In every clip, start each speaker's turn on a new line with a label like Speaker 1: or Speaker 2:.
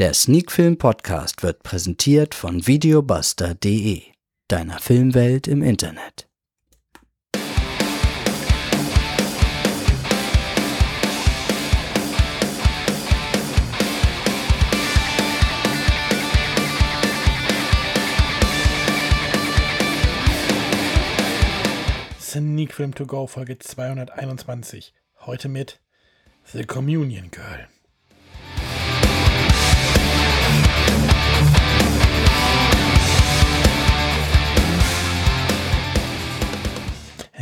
Speaker 1: Der Sneakfilm Podcast wird präsentiert von videobuster.de, deiner Filmwelt im Internet.
Speaker 2: Sneak Film To Go Folge 221. Heute mit The Communion Girl.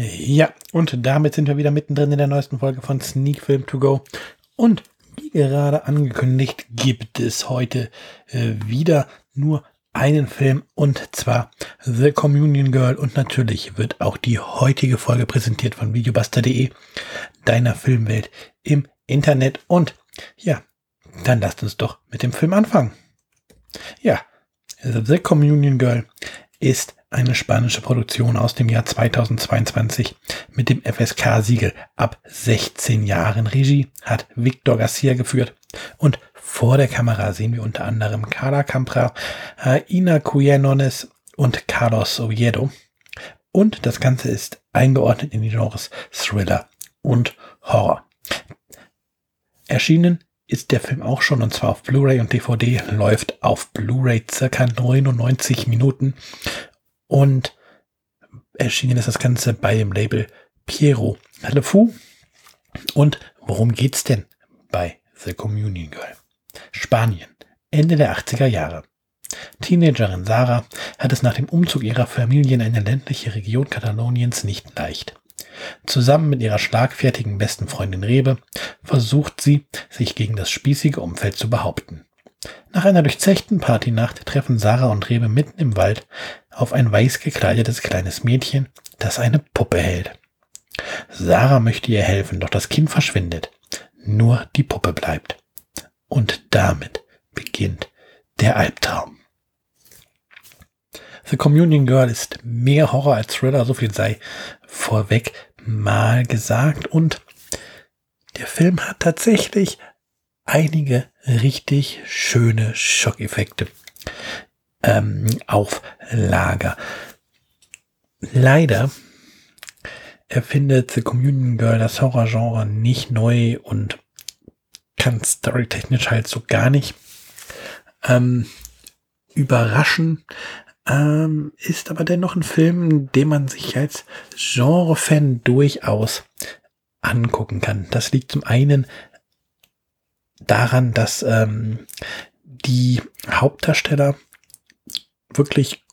Speaker 2: Ja, und damit sind wir wieder mittendrin in der neuesten Folge von Sneak Film To Go. Und wie gerade angekündigt, gibt es heute äh, wieder nur einen Film und zwar The Communion Girl und natürlich wird auch die heutige Folge präsentiert von videobuster.de, deiner Filmwelt im Internet und ja, dann lasst uns doch mit dem Film anfangen. Ja, The Communion Girl ist eine spanische Produktion aus dem Jahr 2022 mit dem FSK-Siegel ab 16 Jahren. Regie hat Victor Garcia geführt und vor der Kamera sehen wir unter anderem Carla Campra, Ina Cuyenones und Carlos Oviedo. Und das Ganze ist eingeordnet in die Genres Thriller und Horror. Erschienen ist der Film auch schon und zwar auf Blu-ray und DVD, läuft auf Blu-ray circa 99 Minuten und erschienen ist das Ganze bei dem Label Piero Le Und worum geht's denn bei The Communion Girl? Spanien, Ende der 80er Jahre. Teenagerin Sarah hat es nach dem Umzug ihrer Familie in eine ländliche Region Kataloniens nicht leicht. Zusammen mit ihrer schlagfertigen besten Freundin Rebe versucht sie, sich gegen das spießige Umfeld zu behaupten. Nach einer durchzechten Partynacht treffen Sarah und Rebe mitten im Wald auf ein weiß gekleidetes kleines Mädchen, das eine Puppe hält. Sarah möchte ihr helfen, doch das Kind verschwindet. Nur die Puppe bleibt. Und damit beginnt der Albtraum. The Communion Girl ist mehr Horror als Thriller, so viel sei vorweg mal gesagt. Und der Film hat tatsächlich einige richtig schöne Schockeffekte ähm, auf Lager. Leider erfindet The Communion Girl das Horrorgenre nicht neu und kann storytechnisch halt so gar nicht ähm, überraschen. Ähm, ist aber dennoch ein Film, den man sich als Genre-Fan durchaus angucken kann. Das liegt zum einen daran, dass ähm, die Hauptdarsteller wirklich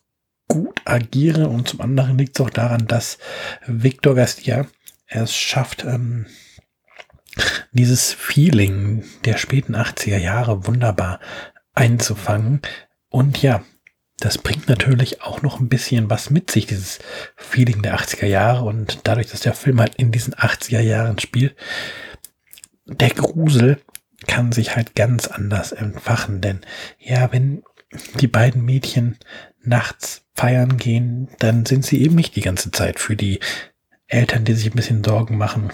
Speaker 2: gut agieren und zum anderen liegt es auch daran, dass Victor Garcia es schafft, ähm, dieses Feeling der späten 80er Jahre wunderbar einzufangen. Und ja, das bringt natürlich auch noch ein bisschen was mit sich, dieses Feeling der 80er Jahre. Und dadurch, dass der Film halt in diesen 80er Jahren spielt, der Grusel kann sich halt ganz anders entfachen. Denn ja, wenn die beiden Mädchen nachts feiern gehen, dann sind sie eben nicht die ganze Zeit für die Eltern, die sich ein bisschen Sorgen machen,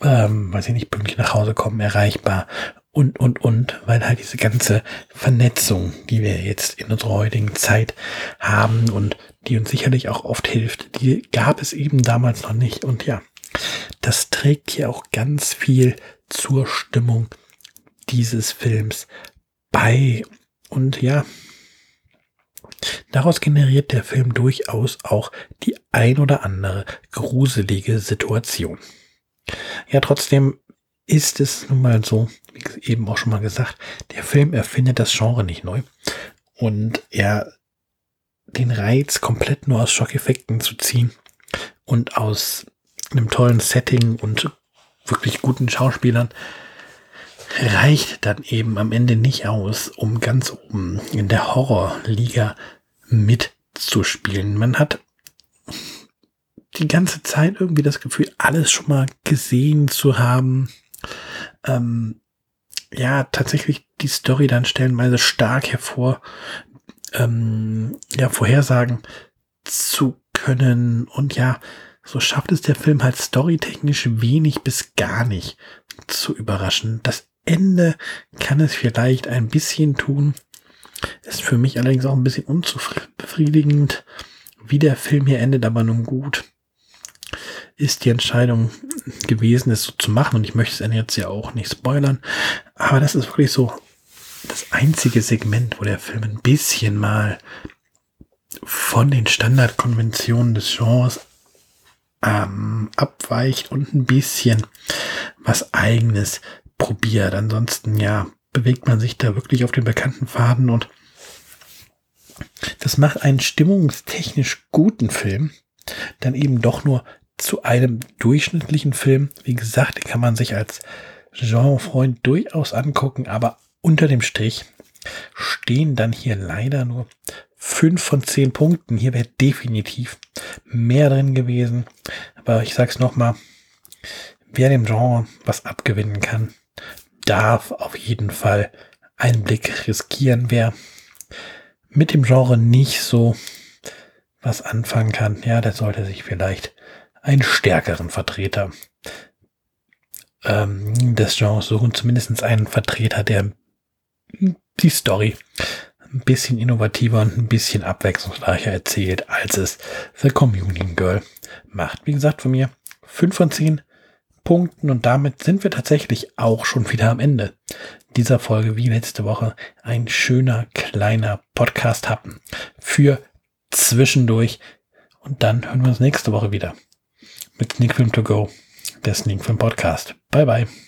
Speaker 2: ähm, weil sie nicht pünktlich nach Hause kommen, erreichbar und, und, und, weil halt diese ganze Vernetzung, die wir jetzt in unserer heutigen Zeit haben und die uns sicherlich auch oft hilft, die gab es eben damals noch nicht. Und ja, das trägt hier auch ganz viel zur Stimmung dieses Films bei. Und ja, daraus generiert der Film durchaus auch die ein oder andere gruselige Situation. Ja, trotzdem ist es nun mal so, wie eben auch schon mal gesagt, der Film erfindet das Genre nicht neu. Und er den Reiz komplett nur aus Schockeffekten zu ziehen und aus einem tollen Setting und wirklich guten Schauspielern reicht dann eben am Ende nicht aus, um ganz oben in der Horrorliga mitzuspielen. Man hat die ganze Zeit irgendwie das Gefühl, alles schon mal gesehen zu haben. Ähm, ja, tatsächlich die Story dann stellenweise stark hervor, ähm, ja, vorhersagen zu können. Und ja, so schafft es der Film halt storytechnisch wenig bis gar nicht zu überraschen. Das Ende kann es vielleicht ein bisschen tun. Ist für mich allerdings auch ein bisschen unbefriedigend, wie der Film hier endet, aber nun gut. Ist die Entscheidung gewesen, es so zu machen und ich möchte es jetzt ja auch nicht spoilern, aber das ist wirklich so das einzige Segment, wo der Film ein bisschen mal von den Standardkonventionen des Genres ähm, abweicht und ein bisschen was eigenes probiert. Ansonsten, ja, bewegt man sich da wirklich auf den bekannten Faden und das macht einen stimmungstechnisch guten Film dann eben doch nur zu einem durchschnittlichen Film. Wie gesagt, den kann man sich als Genrefreund durchaus angucken, aber unter dem Strich stehen dann hier leider nur fünf von zehn Punkten. Hier wäre definitiv mehr drin gewesen. Aber ich sag's nochmal, wer dem Genre was abgewinnen kann, darf auf jeden Fall einen Blick riskieren. Wer mit dem Genre nicht so was anfangen kann, ja, der sollte sich vielleicht einen stärkeren Vertreter ähm, des Genres suchen, zumindest einen Vertreter, der die Story ein bisschen innovativer und ein bisschen abwechslungsreicher erzählt, als es The Communion Girl macht. Wie gesagt, von mir 5 von 10 Punkten und damit sind wir tatsächlich auch schon wieder am Ende dieser Folge, wie letzte Woche, ein schöner kleiner Podcast happen für zwischendurch. Und dann hören wir uns nächste Woche wieder mit Sneak Film To Go, der Sneak Film Podcast. Bye bye.